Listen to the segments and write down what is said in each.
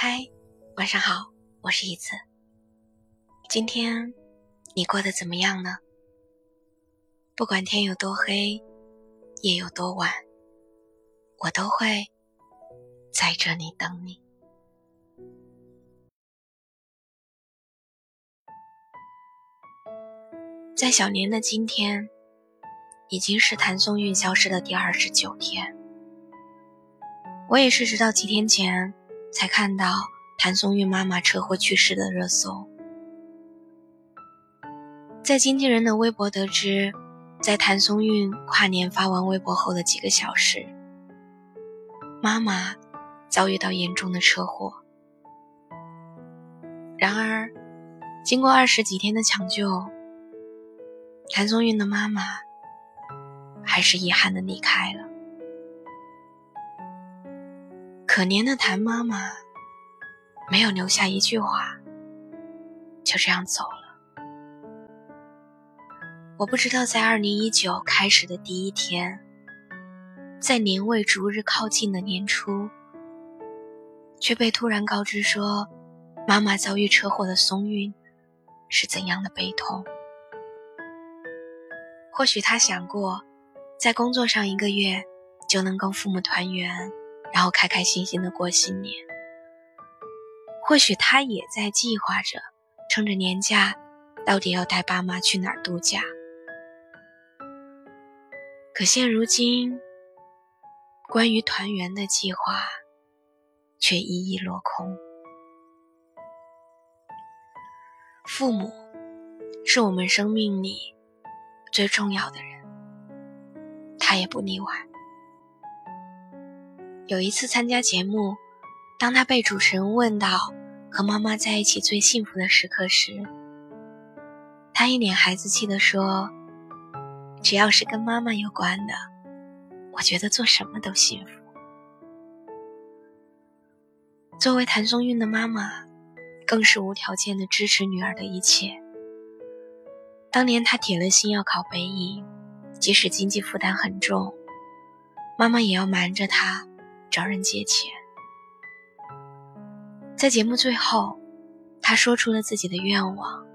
嗨，晚上好，我是一子。今天你过得怎么样呢？不管天有多黑，夜有多晚，我都会在这里等你。在小年的今天，已经是谭松韵消失的第二十九天。我也是直到几天前。才看到谭松韵妈妈车祸去世的热搜，在经纪人的微博得知，在谭松韵跨年发完微博后的几个小时，妈妈遭遇到严重的车祸。然而，经过二十几天的抢救，谭松韵的妈妈还是遗憾的离开了。可怜的谭妈妈，没有留下一句话，就这样走了。我不知道，在二零一九开始的第一天，在年味逐日靠近的年初，却被突然告知说妈妈遭遇车祸的松韵，是怎样的悲痛。或许他想过，在工作上一个月就能跟父母团圆。然后开开心心的过新年。或许他也在计划着，趁着年假，到底要带爸妈去哪儿度假。可现如今，关于团圆的计划，却一一落空。父母，是我们生命里最重要的人，他也不例外。有一次参加节目，当他被主持人问到和妈妈在一起最幸福的时刻时，他一脸孩子气地说：“只要是跟妈妈有关的，我觉得做什么都幸福。”作为谭松韵的妈妈，更是无条件的支持女儿的一切。当年他铁了心要考北影，即使经济负担很重，妈妈也要瞒着他。找人借钱。在节目最后，他说出了自己的愿望。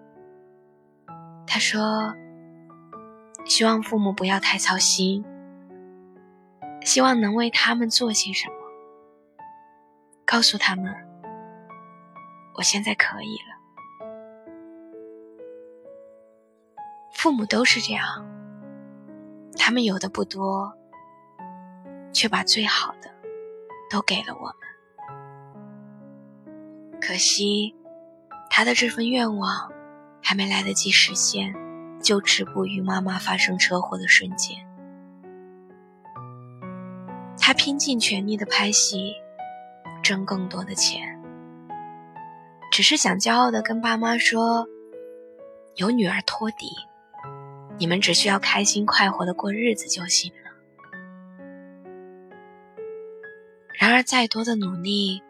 他说：“希望父母不要太操心，希望能为他们做些什么，告诉他们，我现在可以了。”父母都是这样，他们有的不多，却把最好的。都给了我们，可惜他的这份愿望还没来得及实现，就止步于妈妈发生车祸的瞬间。他拼尽全力的拍戏，挣更多的钱，只是想骄傲的跟爸妈说：“有女儿托底，你们只需要开心快活的过日子就行。”而，再多的努力，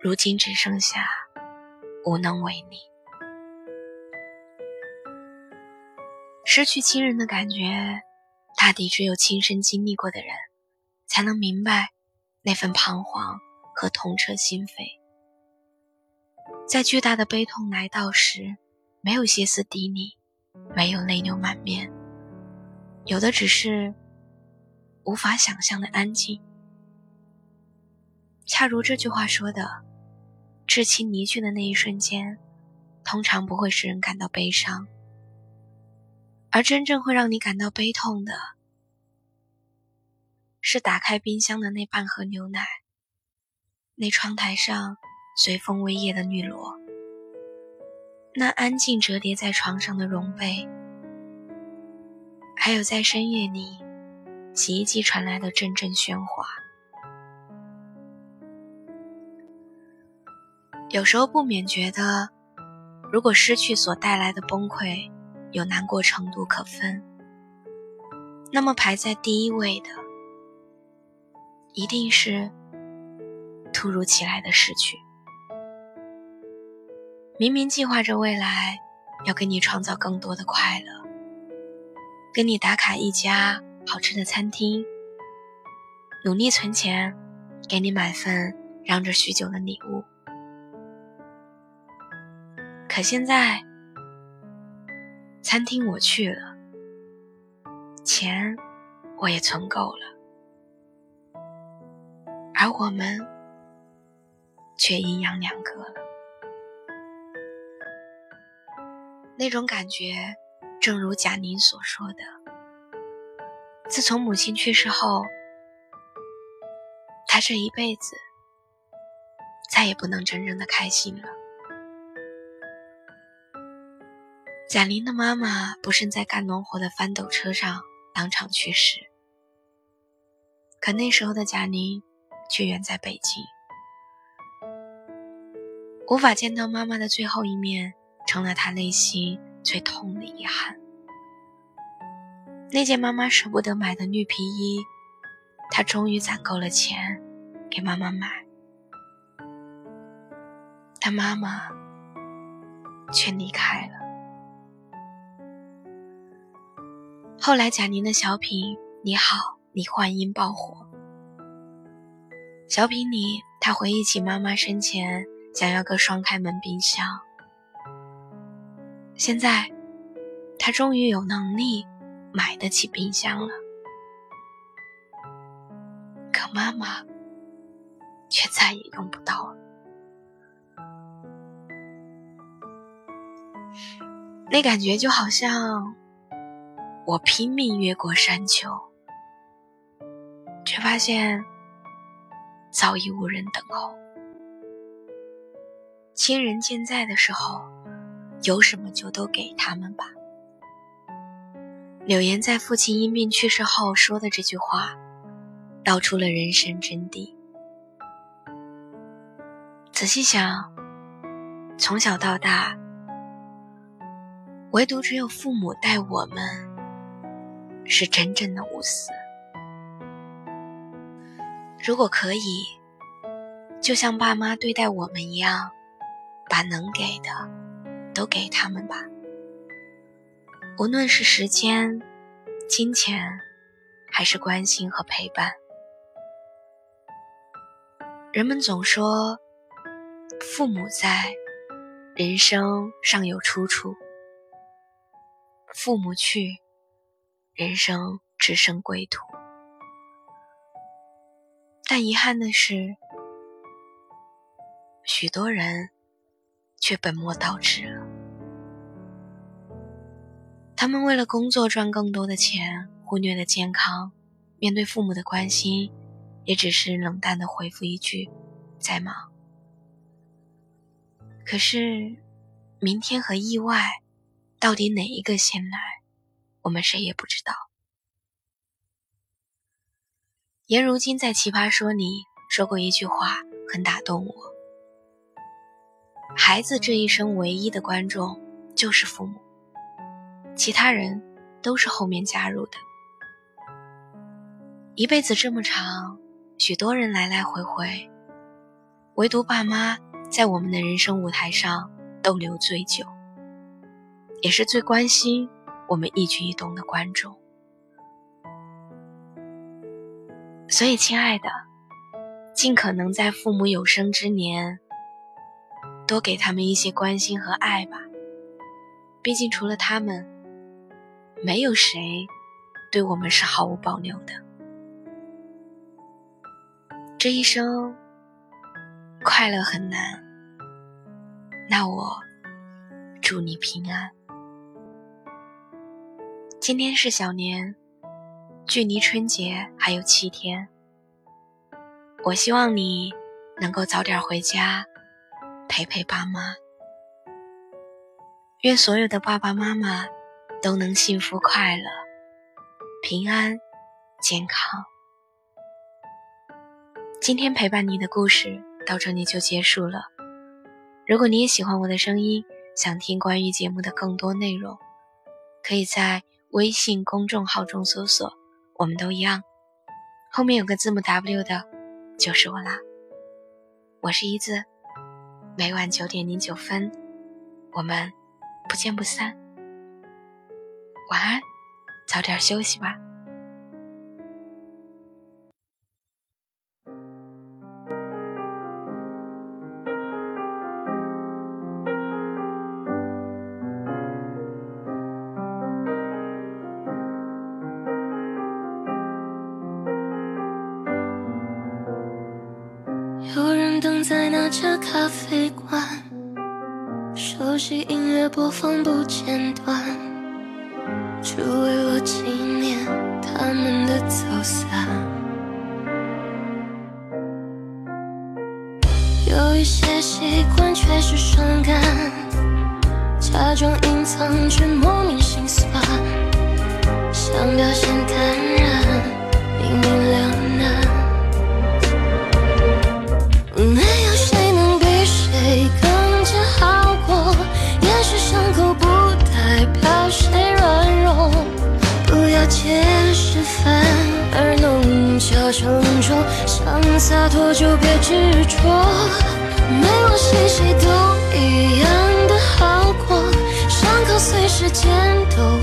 如今只剩下无能为力。失去亲人的感觉，大抵只有亲身经历过的人，才能明白那份彷徨和痛彻心扉。在巨大的悲痛来到时，没有歇斯底里，没有泪流满面，有的只是无法想象的安静。恰如这句话说的，至亲离去的那一瞬间，通常不会使人感到悲伤，而真正会让你感到悲痛的，是打开冰箱的那半盒牛奶，那窗台上随风微曳的绿萝，那安静折叠在床上的绒被，还有在深夜里，洗衣机传来的阵阵喧哗。有时候不免觉得，如果失去所带来的崩溃有难过程度可分，那么排在第一位的，一定是突如其来的失去。明明计划着未来要给你创造更多的快乐，跟你打卡一家好吃的餐厅，努力存钱，给你买份。嚷着许久的礼物。可现在，餐厅我去了，钱我也存够了，而我们却阴阳两隔了。那种感觉，正如贾宁所说的：“自从母亲去世后，他这一辈子再也不能真正的开心了。”贾玲的妈妈不慎在干农活的翻斗车上当场去世，可那时候的贾玲却远在北京，无法见到妈妈的最后一面。成了她内心最痛的遗憾。那件妈妈舍不得买的绿皮衣，她终于攒够了钱给妈妈买，但妈妈却离开了。后来贾宁的小品《你好，你幻音》爆火。小品里，他回忆起妈妈生前想要个双开门冰箱。现在，他终于有能力买得起冰箱了，可妈妈却再也用不到了。那感觉就好像我拼命越过山丘，却发现早已无人等候。亲人健在的时候。有什么就都给他们吧。柳岩在父亲因病去世后说的这句话，道出了人生真谛。仔细想，从小到大，唯独只有父母待我们，是真正的无私。如果可以，就像爸妈对待我们一样，把能给的。都给他们吧，无论是时间、金钱，还是关心和陪伴。人们总说，父母在，人生尚有出处；父母去，人生只剩归途。但遗憾的是，许多人。却本末倒置了。他们为了工作赚更多的钱，忽略了健康。面对父母的关心，也只是冷淡的回复一句：“在忙。”可是，明天和意外，到底哪一个先来，我们谁也不知道。颜如晶在《奇葩说》里说过一句话，很打动我。孩子这一生唯一的观众就是父母，其他人都是后面加入的。一辈子这么长，许多人来来回回，唯独爸妈在我们的人生舞台上逗留最久，也是最关心我们一举一动的关注。所以，亲爱的，尽可能在父母有生之年。多给他们一些关心和爱吧，毕竟除了他们，没有谁对我们是毫无保留的。这一生快乐很难，那我祝你平安。今天是小年，距离春节还有七天，我希望你能够早点回家。陪陪爸妈，愿所有的爸爸妈妈都能幸福快乐、平安、健康。今天陪伴你的故事到这里就结束了。如果你也喜欢我的声音，想听关于节目的更多内容，可以在微信公众号中搜索“我们都一样”，后面有个字母 W 的，就是我啦。我是一字。每晚九点零九分，我们不见不散。晚安，早点休息吧。那家咖啡馆，熟悉音乐播放不间断，只为了纪念他们的走散。有一些习惯确实伤感，假装隐藏却莫名心酸，想表现弄巧成熟，想洒脱就别执着。没我谁谁都一样的好过，伤口随时间都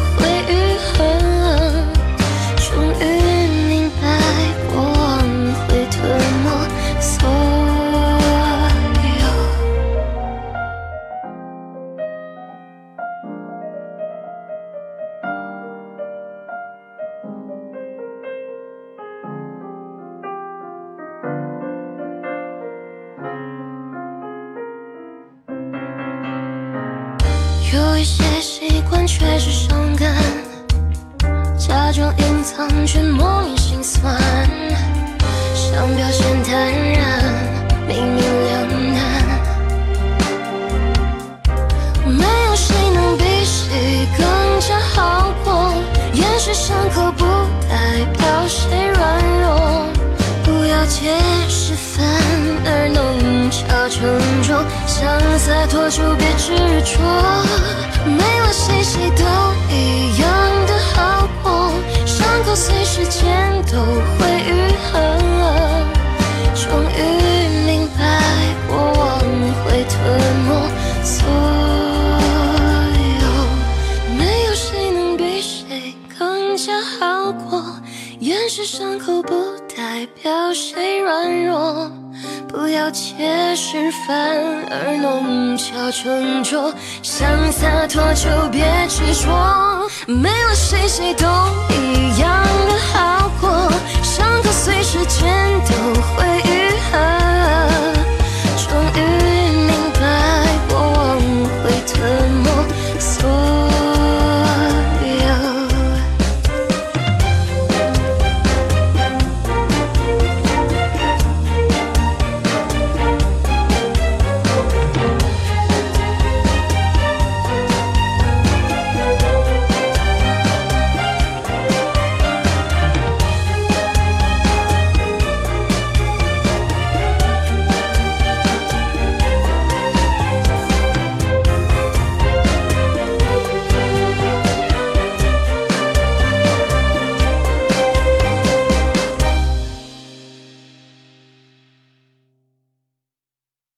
有一些习惯确实伤感，假装隐藏却莫名心酸，想表现坦然，明明两难。没有谁能比谁更加好过，掩饰伤口不代表谁软弱。不要解释反而弄巧成拙，想洒脱就别执着。没了谁谁都一样的好过，伤口随时间都会愈合。终于明白，过往会吞没所有。没有谁能比谁更加好过，掩饰伤口不不要解释反而弄巧成拙，想洒脱就别执着。没了谁谁都一样的好过，